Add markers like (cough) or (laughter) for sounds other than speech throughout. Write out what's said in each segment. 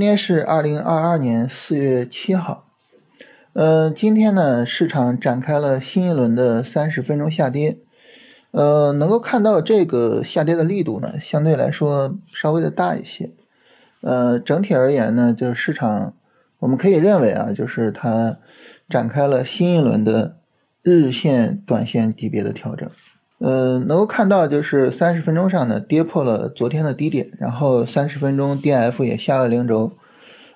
今天是二零二二年四月七号，呃，今天呢，市场展开了新一轮的三十分钟下跌，呃，能够看到这个下跌的力度呢，相对来说稍微的大一些，呃，整体而言呢，就市场我们可以认为啊，就是它展开了新一轮的日线、短线级别的调整。呃，能够看到就是三十分钟上呢跌破了昨天的低点，然后三十分钟 D F 也下了零轴，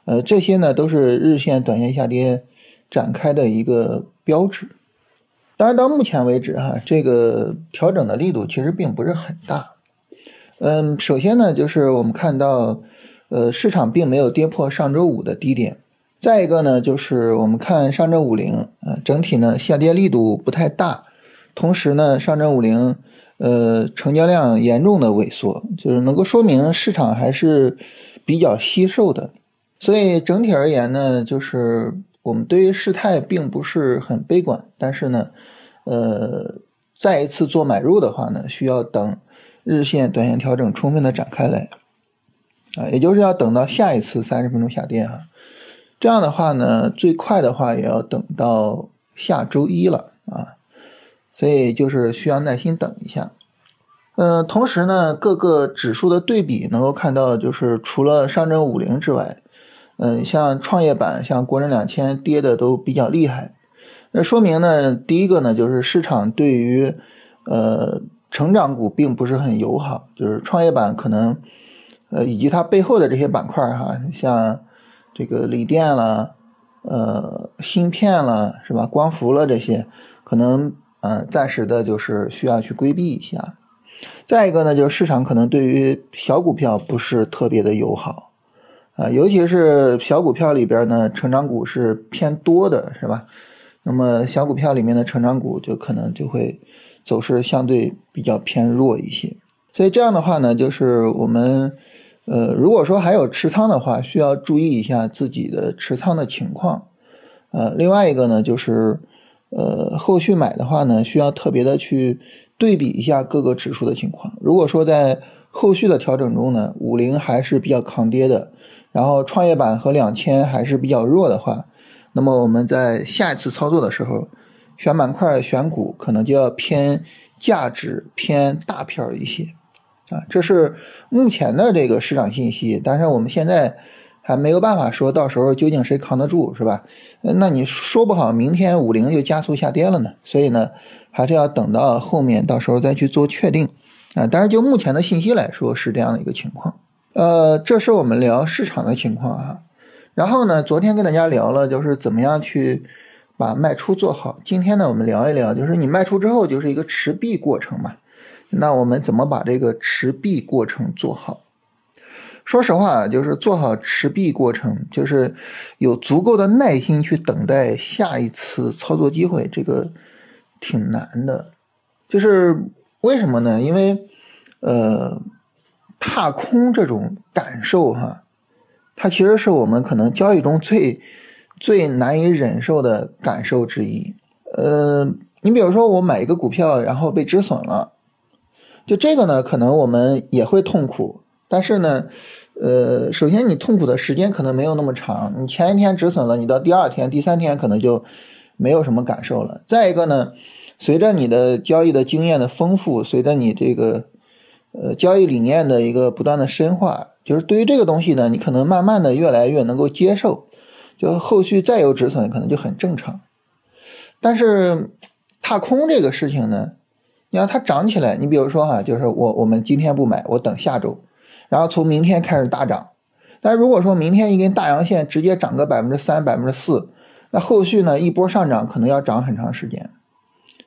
呃，这些呢都是日线、短线下跌展开的一个标志。当然，到目前为止哈，这个调整的力度其实并不是很大。嗯，首先呢，就是我们看到，呃，市场并没有跌破上周五的低点。再一个呢，就是我们看上证五零，呃，整体呢下跌力度不太大。同时呢，上证五零，呃，成交量严重的萎缩，就是能够说明市场还是比较惜售的。所以整体而言呢，就是我们对于事态并不是很悲观。但是呢，呃，再一次做买入的话呢，需要等日线、短线调整充分的展开来，啊，也就是要等到下一次三十分钟下跌哈。这样的话呢，最快的话也要等到下周一了啊。所以就是需要耐心等一下，嗯，同时呢，各个指数的对比能够看到，就是除了上证五零之外，嗯，像创业板、像国证两千跌的都比较厉害。那说明呢，第一个呢，就是市场对于呃成长股并不是很友好，就是创业板可能呃以及它背后的这些板块哈，像这个锂电了、呃芯片了，是吧？光伏了这些可能。嗯，暂时的就是需要去规避一下。再一个呢，就是市场可能对于小股票不是特别的友好啊，尤其是小股票里边呢，成长股是偏多的，是吧？那么小股票里面的成长股就可能就会走势相对比较偏弱一些。所以这样的话呢，就是我们呃，如果说还有持仓的话，需要注意一下自己的持仓的情况。呃，另外一个呢，就是。呃，后续买的话呢，需要特别的去对比一下各个指数的情况。如果说在后续的调整中呢，五零还是比较抗跌的，然后创业板和两千还是比较弱的话，那么我们在下一次操作的时候，选板块、选股可能就要偏价值、偏大片一些啊。这是目前的这个市场信息，但是我们现在。还没有办法说到时候究竟谁扛得住，是吧？那你说不好，明天五零就加速下跌了呢。所以呢，还是要等到后面，到时候再去做确定啊。但是就目前的信息来说，是这样的一个情况。呃，这是我们聊市场的情况啊。然后呢，昨天跟大家聊了，就是怎么样去把卖出做好。今天呢，我们聊一聊，就是你卖出之后就是一个持币过程嘛。那我们怎么把这个持币过程做好？说实话，就是做好持币过程，就是有足够的耐心去等待下一次操作机会，这个挺难的。就是为什么呢？因为呃，踏空这种感受哈，它其实是我们可能交易中最最难以忍受的感受之一。呃，你比如说我买一个股票，然后被止损了，就这个呢，可能我们也会痛苦。但是呢，呃，首先你痛苦的时间可能没有那么长，你前一天止损了，你到第二天、第三天可能就没有什么感受了。再一个呢，随着你的交易的经验的丰富，随着你这个呃交易理念的一个不断的深化，就是对于这个东西呢，你可能慢慢的越来越能够接受，就后续再有止损可能就很正常。但是踏空这个事情呢，你让它涨起来，你比如说哈，就是我我们今天不买，我等下周。然后从明天开始大涨，但如果说明天一根大阳线直接涨个百分之三、百分之四，那后续呢一波上涨可能要涨很长时间。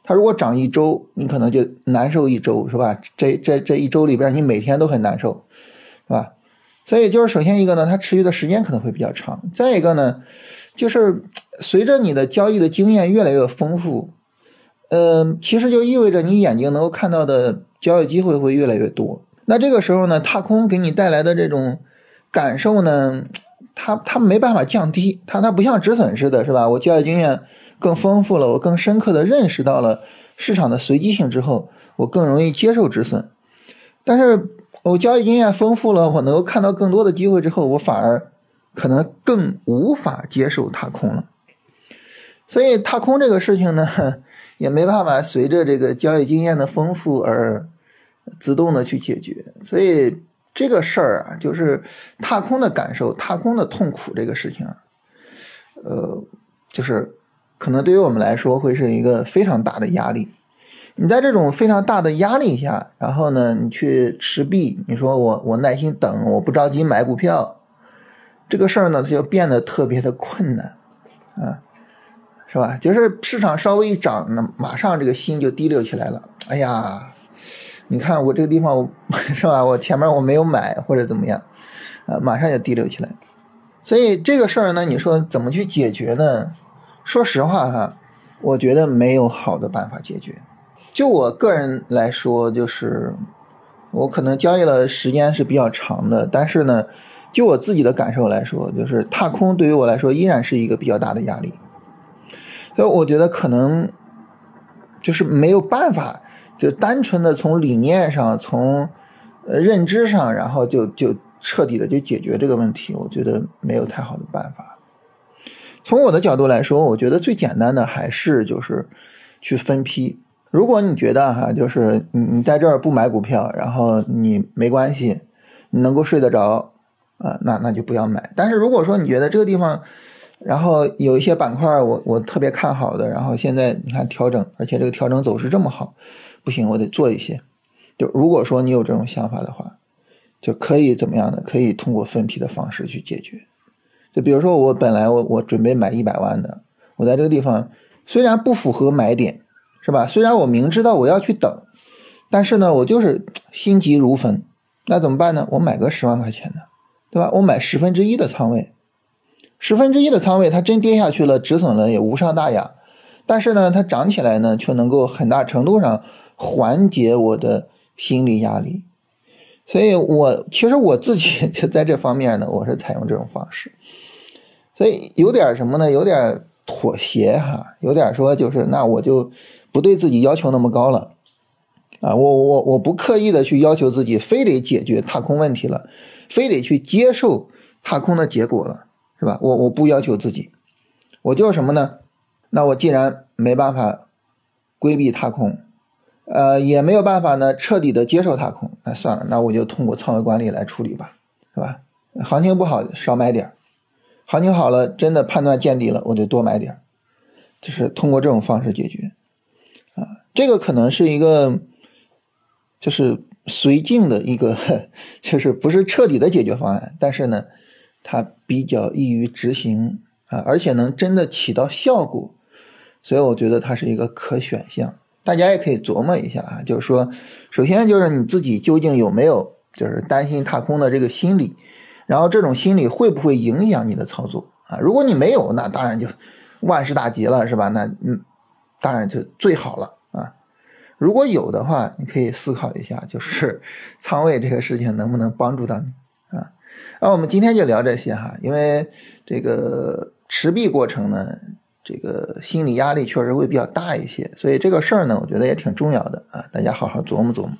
它如果涨一周，你可能就难受一周，是吧？这这这一周里边，你每天都很难受，是吧？所以就是首先一个呢，它持续的时间可能会比较长；再一个呢，就是随着你的交易的经验越来越丰富，嗯，其实就意味着你眼睛能够看到的交易机会会越来越多。那这个时候呢，踏空给你带来的这种感受呢，它它没办法降低，它它不像止损似的，是吧？我交易经验更丰富了，我更深刻的认识到了市场的随机性之后，我更容易接受止损。但是我交易经验丰富了，我能够看到更多的机会之后，我反而可能更无法接受踏空了。所以踏空这个事情呢，(laughs) 也没办法随着这个交易经验的丰富而自动的去解决。所以这个事儿啊，就是踏空的感受、踏空的痛苦这个事情，呃，就是可能对于我们来说会是一个非常大的压力。你在这种非常大的压力下，然后呢，你去持币，你说我我耐心等，我不着急买股票，这个事儿呢，它就变得特别的困难啊。是吧？就是市场稍微一涨，那马上这个心就提溜起来了。哎呀，你看我这个地方 (laughs) 是吧？我前面我没有买或者怎么样，啊，马上就滴溜起来。所以这个事儿呢，你说怎么去解决呢？说实话哈，我觉得没有好的办法解决。就我个人来说，就是我可能交易了时间是比较长的，但是呢，就我自己的感受来说，就是踏空对于我来说依然是一个比较大的压力。所以我觉得可能就是没有办法，就单纯的从理念上、从认知上，然后就就彻底的就解决这个问题。我觉得没有太好的办法。从我的角度来说，我觉得最简单的还是就是去分批。如果你觉得哈，就是你你在这儿不买股票，然后你没关系，你能够睡得着啊，那那就不要买。但是如果说你觉得这个地方，然后有一些板块我我特别看好的，然后现在你看调整，而且这个调整走势这么好，不行，我得做一些。就如果说你有这种想法的话，就可以怎么样呢？可以通过分批的方式去解决。就比如说我本来我我准备买一百万的，我在这个地方虽然不符合买点，是吧？虽然我明知道我要去等，但是呢，我就是心急如焚，那怎么办呢？我买个十万块钱的，对吧？我买十分之一的仓位。十分之一的仓位，它真跌下去了，止损了也无伤大雅。但是呢，它涨起来呢，却能够很大程度上缓解我的心理压力。所以我其实我自己 (laughs) 就在这方面呢，我是采用这种方式。所以有点什么呢？有点妥协哈，有点说就是那我就不对自己要求那么高了啊，我我我不刻意的去要求自己，非得解决踏空问题了，非得去接受踏空的结果了。是吧？我我不要求自己，我就是什么呢？那我既然没办法规避踏空，呃，也没有办法呢彻底的接受踏空，那算了，那我就通过仓位管理来处理吧，是吧？行情不好少买点行情好了真的判断见底了，我就多买点就是通过这种方式解决。啊，这个可能是一个就是随境的一个，(laughs) 就是不是彻底的解决方案，但是呢。它比较易于执行啊，而且能真的起到效果，所以我觉得它是一个可选项。大家也可以琢磨一下啊，就是说，首先就是你自己究竟有没有就是担心踏空的这个心理，然后这种心理会不会影响你的操作啊？如果你没有，那当然就万事大吉了，是吧？那嗯，当然就最好了啊。如果有的话，你可以思考一下，就是 (laughs) 仓位这个事情能不能帮助到你。那我们今天就聊这些哈，因为这个持币过程呢，这个心理压力确实会比较大一些，所以这个事儿呢，我觉得也挺重要的啊，大家好好琢磨琢磨。